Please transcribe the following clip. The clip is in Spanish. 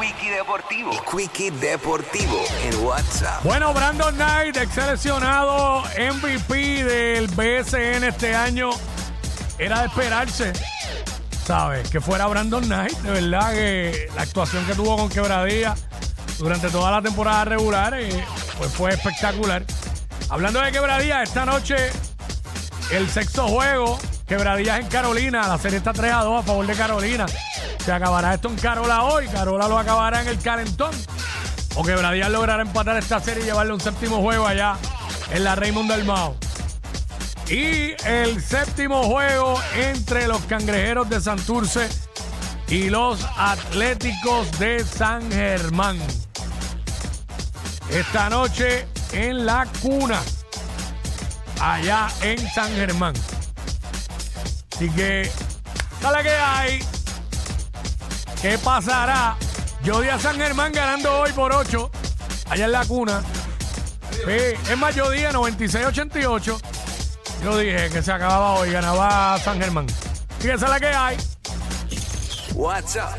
Quickie Deportivo. El Quickie Deportivo en WhatsApp. Bueno, Brandon Knight, ex seleccionado MVP del BSN este año. Era de esperarse, ¿sabes? Que fuera Brandon Knight. De verdad que la actuación que tuvo con Quebradilla durante toda la temporada regular eh, pues fue espectacular. Hablando de Quebradilla, esta noche el sexto juego, Quebradillas en Carolina. La serie está 3 a 2 a favor de Carolina. Se acabará esto en Carola hoy. Carola lo acabará en el Calentón. O Quebradillas logrará empatar esta serie y llevarle un séptimo juego allá en la Raymond del Mao. Y el séptimo juego entre los cangrejeros de Santurce y los Atléticos de San Germán. Esta noche en la cuna, allá en San Germán. Así que, dale que hay. ¿Qué pasará? Yo a San Germán ganando hoy por 8, allá en la cuna. Sí, es más, yo dije 96-88. Yo dije que se acababa hoy, ganaba San Germán. Y esa es la que hay. WhatsApp